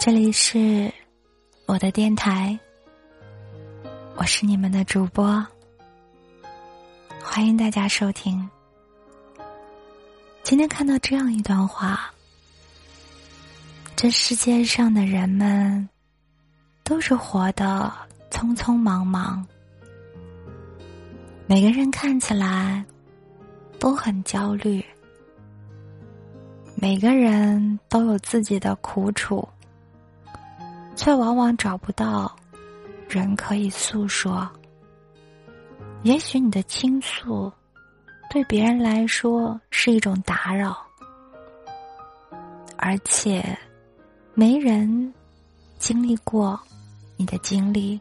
这里是我的电台，我是你们的主播，欢迎大家收听。今天看到这样一段话：这世界上的人们都是活得匆匆忙忙，每个人看起来都很焦虑，每个人都有自己的苦楚。却往往找不到人可以诉说。也许你的倾诉对别人来说是一种打扰，而且没人经历过你的经历，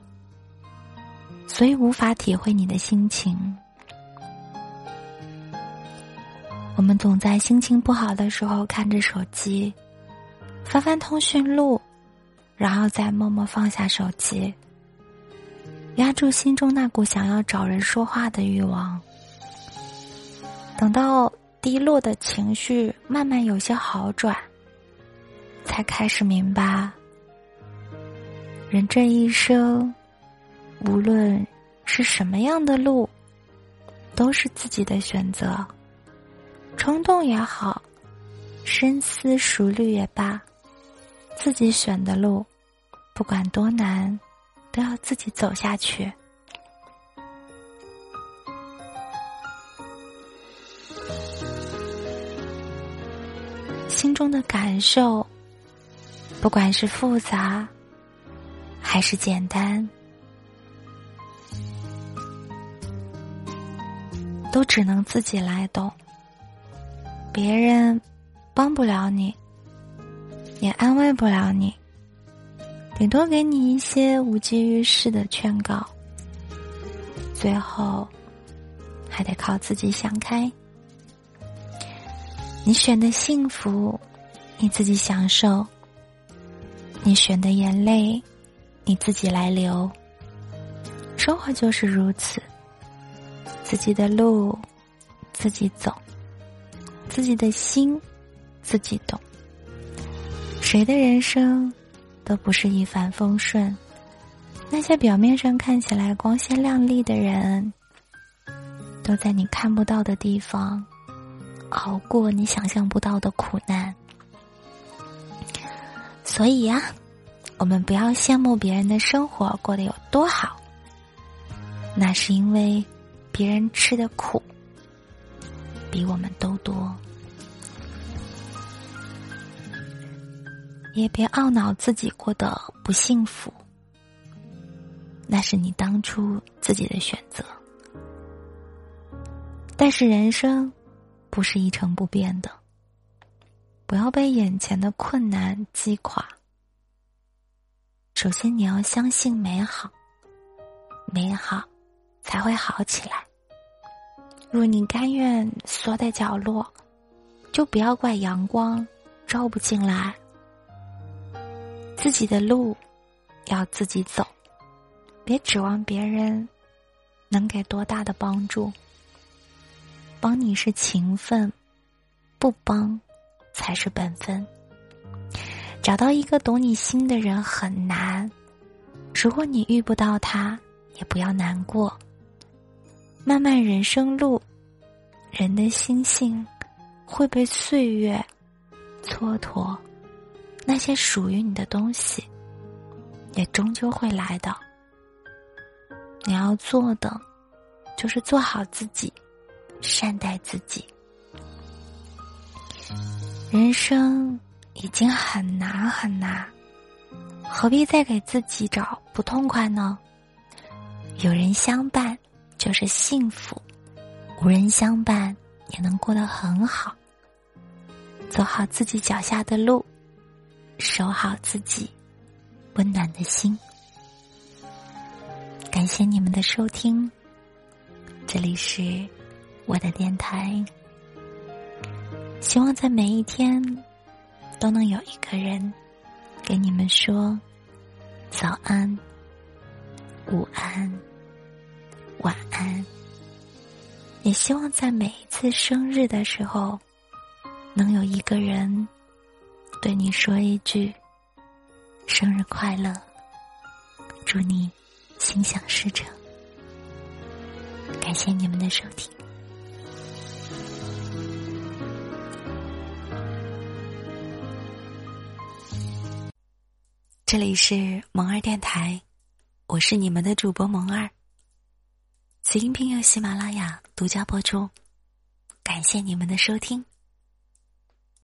所以无法体会你的心情。我们总在心情不好的时候看着手机，翻翻通讯录。然后再默默放下手机，压住心中那股想要找人说话的欲望。等到低落的情绪慢慢有些好转，才开始明白，人这一生，无论是什么样的路，都是自己的选择。冲动也好，深思熟虑也罢。自己选的路，不管多难，都要自己走下去。心中的感受，不管是复杂还是简单，都只能自己来懂，别人帮不了你。也安慰不了你，顶多给你一些无济于事的劝告，最后还得靠自己想开。你选的幸福，你自己享受；你选的眼泪，你自己来流。生活就是如此，自己的路自己走，自己的心自己懂。谁的人生都不是一帆风顺，那些表面上看起来光鲜亮丽的人，都在你看不到的地方熬过你想象不到的苦难。所以呀，我们不要羡慕别人的生活过得有多好，那是因为别人吃的苦比我们都多。也别懊恼自己过得不幸福，那是你当初自己的选择。但是人生不是一成不变的，不要被眼前的困难击垮。首先，你要相信美好，美好才会好起来。若你甘愿缩在角落，就不要怪阳光照不进来。自己的路要自己走，别指望别人能给多大的帮助。帮你是情分，不帮才是本分。找到一个懂你心的人很难，如果你遇不到他，也不要难过。漫漫人生路，人的心性会被岁月蹉跎。那些属于你的东西，也终究会来的。你要做的，就是做好自己，善待自己。人生已经很难很难，何必再给自己找不痛快呢？有人相伴就是幸福，无人相伴也能过得很好。走好自己脚下的路。守好自己温暖的心。感谢你们的收听，这里是我的电台。希望在每一天都能有一个人给你们说早安、午安、晚安。也希望在每一次生日的时候，能有一个人。对你说一句生日快乐！祝你心想事成。感谢你们的收听。这里是萌儿电台，我是你们的主播萌儿。此音频由喜马拉雅独家播出，感谢你们的收听。